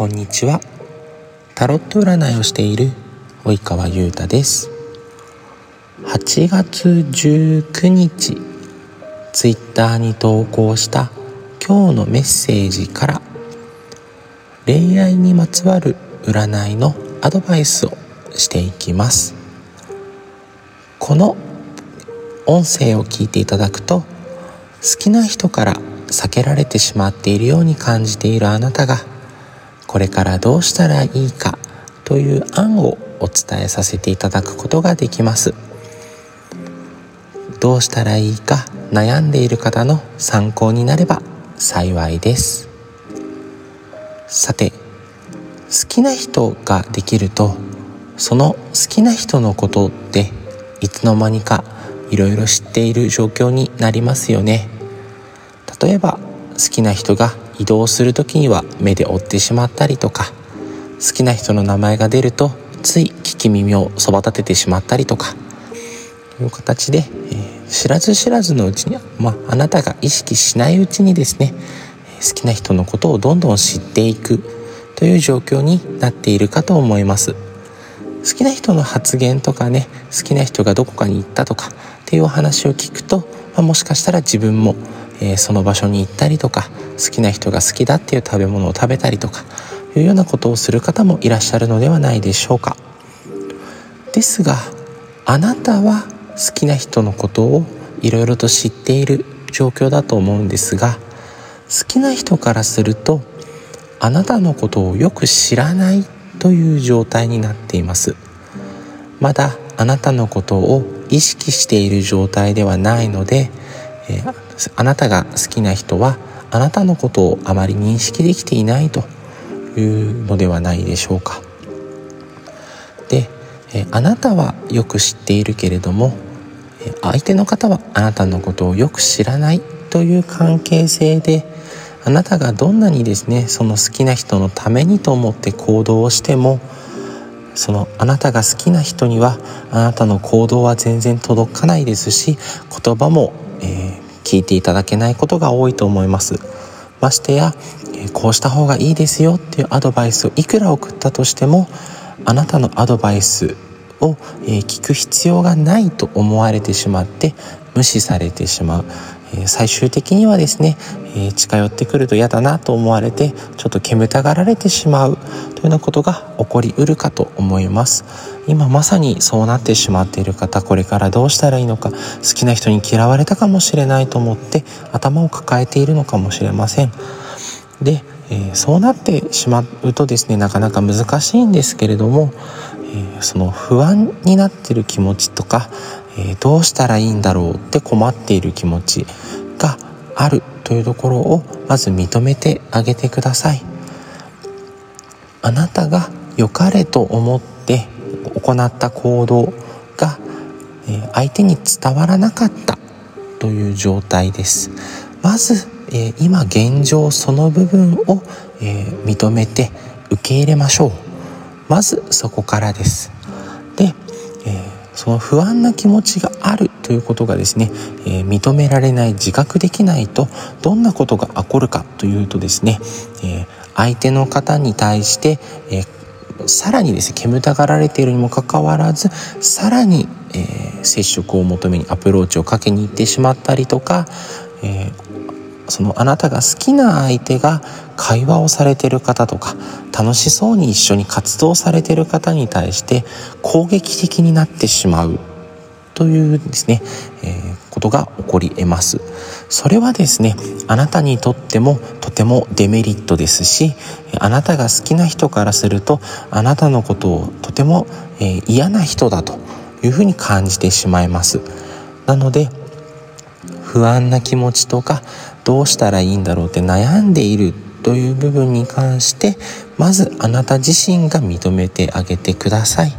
こんにちは。タロット占いをしている及川優太です。8月19日ツイッターに投稿した今日のメッセージから恋愛にまつわる占いのアドバイスをしていきます。この音声を聞いていただくと好きな人から避けられてしまっているように感じているあなたがこれからどうしたらいいかという案をお伝えさせていただくことができます。どうしたらいいか悩んでいる方の参考になれば幸いです。さて好きな人ができるとその好きな人のことっていつの間にかいろいろ知っている状況になりますよね。例えば好きな人が移動する時には目で追ってしまったりとか好きな人の名前が出るとつい聞き耳をそば立ててしまったりとかという形で、えー、知らず知らずのうちに、まあ、あなたが意識しないうちにですね好きな人のことをどんどん知っていくという状況になっているかと思います。好きな人の発言とかね好きな人がどこかに行ったとかっていうお話を聞くと、まあ、もしかしたら自分もえー、その場所に行ったりとか好きな人が好きだっていう食べ物を食べたりとかいうようなことをする方もいらっしゃるのではないでしょうか。ですがあなたは好きな人のことをいろいろと知っている状況だと思うんですが好きな人からするとあなたのことをよく知らないという状態になっています。まだあなたのことを意識している状態ではないので、えーあなたが好きな人はあなたのことをあまり認識できていないというのではないでしょうか。でえあなたはよく知っているけれども相手の方はあなたのことをよく知らないという関係性であなたがどんなにですねその好きな人のためにと思って行動をしてもそのあなたが好きな人にはあなたの行動は全然届かないですし言葉も、えー、聞いていただけないことが多いと思います。ましてやこうした方がいいですよっていうアドバイスをいくら送ったとしてもあなたのアドバイスを聞く必要がないと思われてしまって無視されてしまう。最終的にはですね近寄ってくると嫌だなと思われてちょっと煙たがられてしまうというようなことが起こりうるかと思います。今まさにそうなってしまっている方これからどうしたらいいのか好きな人に嫌われたかもしれないと思って頭を抱えているのかもしれません。で、そうなってしまうとですねなかなか難しいんですけれども、その不安になってる気持ちとかえー、どうしたらいいんだろうって困っている気持ちがあるというところをまず認めてあげてください。あなたが良かれと思って行った行動が、え、相手に伝わらなかったという状態です。まず、え、今現状その部分を、え認めて受け入れましょう。まずそこからです。で、えその不安な気持ちがあるということがですね、えー、認められない自覚できないとどんなことが起こるかというとですね、えー、相手の方に対して、えー、さらにですね煙たがられているにもかかわらずさらに、え接触を求めにアプローチをかけに行ってしまったりとか、えそのあなたが好きな相手が会話をされてる方とか楽しそうに一緒に活動されてる方に対して攻撃的になってしまうというですね、えー、ことが起こり得ます。それはですね、あなたにとってもとてもデメリットですし、あなたが好きな人からすると、あなたのことをとても、えー、嫌な人だというふうに感じてしまいます。なので、不安な気持ちとかどうしたらいいんだろうって悩んでいるという部分に関してまずあなた自身が認めてあげてください。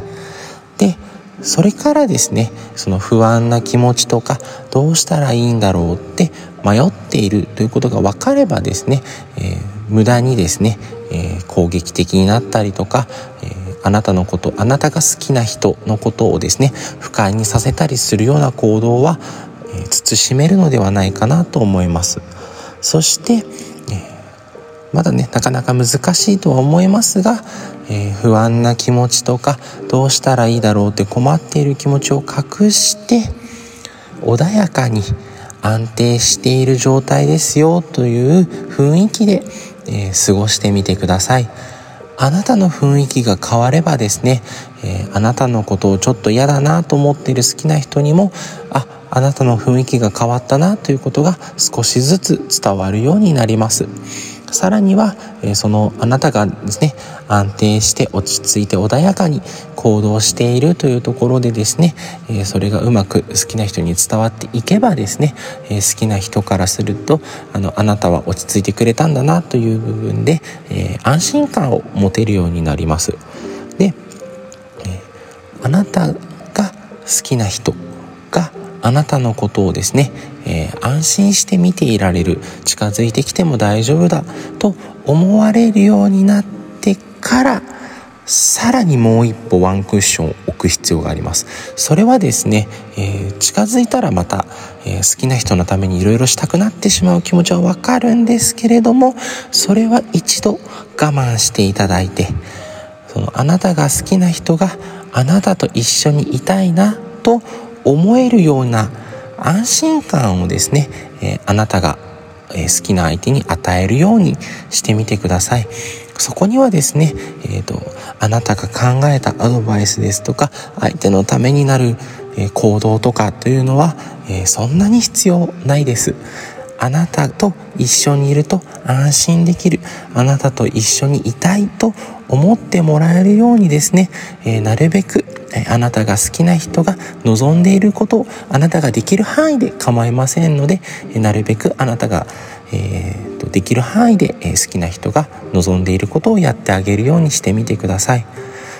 でそれからですねその不安な気持ちとかどうしたらいいんだろうって迷っているということが分かればですね、えー、無駄にですね、えー、攻撃的になったりとか、えー、あなたのことあなたが好きな人のことをですね不快にさせたりするような行動は、え慎めるのではないかなと思います。そして、まだねなかなか難しいとは思いますが、えー、不安な気持ちとかどうしたらいいだろうって困っている気持ちを隠して穏やかに安定している状態ですよという雰囲気で、えー、過ごしてみてください。あなたの雰囲気が変わればですね、えー、あなたのことをちょっと嫌だなと思っている好きな人にもああなたの雰囲気が変わったなということが少しずつ伝わるようになります。さらには、えそのあなたがですね安定して落ち着いて穏やかに行動しているというところでですね、えそれがうまく好きな人に伝わっていけばですね、え好きな人からするとあのあなたは落ち着いてくれたんだなという部分で、え安心感を持てるようになります。で、えあなたが好きな人があなたのことをですね、えー、安心して見ていられる近づいてきても大丈夫だと思われるようになってからさらにもう一歩ワンクッションを置く必要があります。それはですね、えー、近づいたらまた、えー、好きな人のためにいろいろしたくなってしまう気持ちはわかるんですけれどもそれは一度我慢していただいてそのあなたが好きな人があなたと一緒にいたいなと思えるような安心感をですね、えー、あなたが好きな相手に与えるようにしてみてください。そこにはですね、えーと、あなたが考えたアドバイスですとか相手のためになる行動とかというのは、えー、そんなに必要ないです。あなたと一緒にいると安心できるあなたと一緒にいたいと思ってもらえるようにですね、えー、なるべくあなたが好きな人が望んでいることをあなたができる範囲で構いませんのでなるべくあなたが、えー、とできる範囲で好きな人が望んでいることをやってあげるようにしてみてください。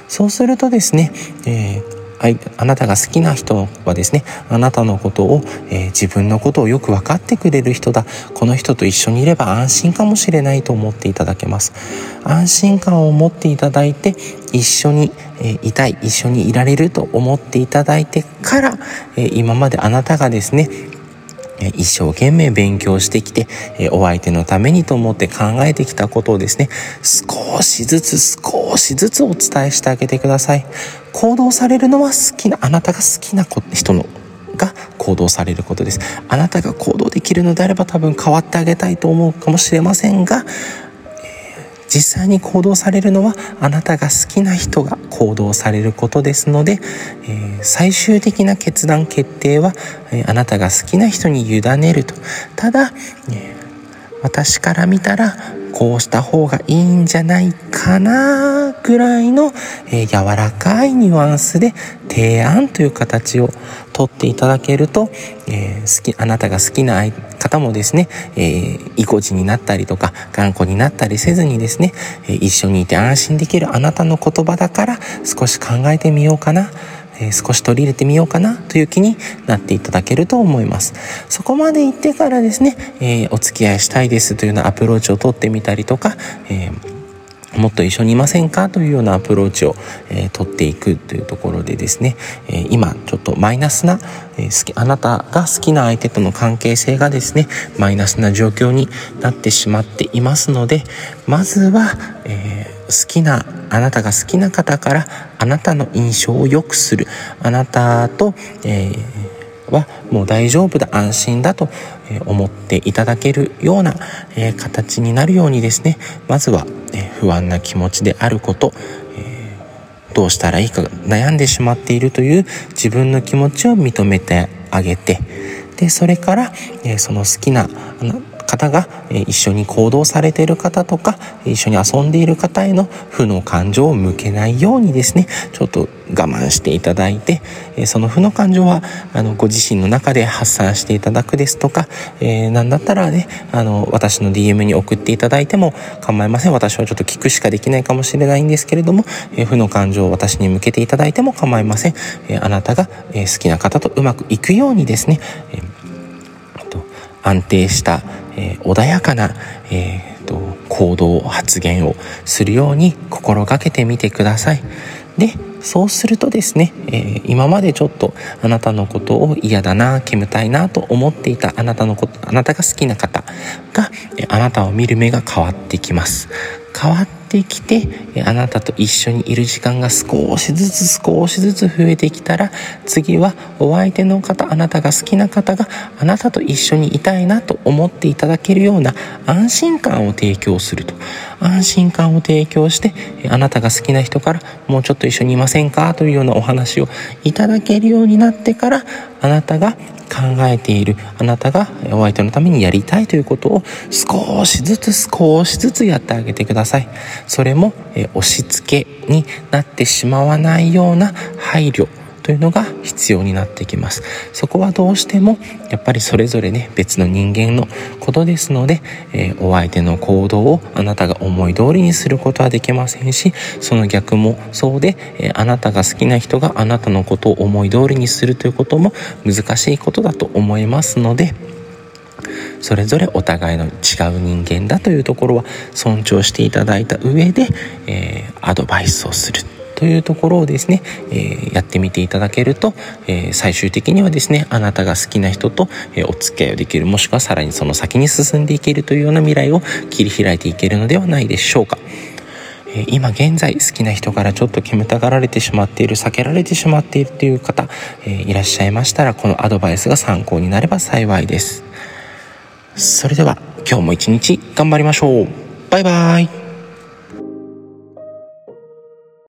そうするとですね、えーあなたが好きな人はですねあなたのことを、えー、自分のことをよく分かってくれる人だ。この人と一緒にいれば安心かもしれないと思っていただけます。安心感を持っていただいて一緒に、えー、いたい一緒にいられると思っていただいてから、えー、今まであなたがですね一生懸命勉強してきて、お相手のためにと思って考えてきたことをですね、少しずつ少しずつお伝えしてあげてください。行動されるのは好きな、あなたが好きな人のが行動されることです。あなたが行動できるのであれば多分変わってあげたいと思うかもしれませんが、実際に行動されるのはあなたが好きな人が行動されることですので、えー、最終的な決断決定は、えー、あなたが好きな人に委ねると。ただ、えー、私から見たらこうした方がいいんじゃないかなぐらいの、えー、柔らかいニュアンスで提案という形をとっていただけると、えー、好きあなたが好きな方もですね、えー、意固地になったりとか頑固になったりせずにですね、え一緒にいて安心できるあなたの言葉だから少し考えてみようかな。え少し取り入れてみようかなという気になっていただけると思います。そこまで行ってからですね、えー、お付き合いしたいですというようなアプローチを取ってみたりとか、えーもっと一緒にいませんかというようなアプローチを、えー、取っていくというところでですね、えー、今ちょっとマイナスな、えー、好きあなたが好きな相手との関係性がですねマイナスな状況になってしまっていますのでまずは、え好きなあなたが好きな方からあなたの印象を良くする。あなたと、えはもう大丈夫だ安心だと思っていただけるようなえ形になるようにですね。まずはえ不安な気持ちであること、えー、どうしたらいいか悩んでしまっているという自分の気持ちを認めてあげて。でそれから、え、その好きなあの方が一緒に行動されている方とか一緒に遊んでいる方への負の感情を向けないようにですねちょっと我慢していただいてその負の感情はあのご自身の中で発散していただくですとか、えー、何だったらねあの私の DM に送っていただいても構いません。私はちょっと聞くしかできないかもしれないんですけれども、えー、負の感情を私に向けていただいても構いません、えー、あなたが、え好きな方とうまくいくようにですね、えー、安定したえー、穏やかな、えーと、行動発言をするように心がけてみてください。でそうするとですね、えー、今までちょっとあなたのことを嫌だな煙たいなと思っていたあなたのことあなたが好きな方が、あなたを見る目が変わってきます変わってきてあなたと一緒にいる時間が少しずつ少しずつ増えてきたら次はお相手の方あなたが好きな方があなたと一緒にいたいなと思っていただけるような安心感を提供すると。安心感を提供してあなたが好きな人からもうちょっと一緒にいませんか？というようなお話をいただけるようになってからあなたが考えているあなたがお相手のためにやりたいということを少しずつ少しずつやってあげてください。それも、押し付けになってしまわないような配慮というのが必要になってきます。そこはどうしてもやっぱりそれぞれね別の人間のことですので、えー、お相手の行動をあなたが思い通りにすることはできませんしその逆もそうで、えー、あなたが好きな人があなたのことを思い通りにするということも難しいことだと思いますのでそれぞれお互いの違う人間だというところは尊重していただいた上で、えー、アドバイスをする。というところをですね、えー、やってみていただけると、えー、最終的にはですねあなたが好きな人と、えお付き合いをできるもしくはさらにその先に進んでいけるというような未来を切り開いていけるのではないでしょうか。今現在好きな人からちょっと煙たがられてしまっている避けられてしまっているという方、えいらっしゃいましたらこのアドバイスが参考になれば幸いです。それでは今日も一日頑張りましょう。バイバイ。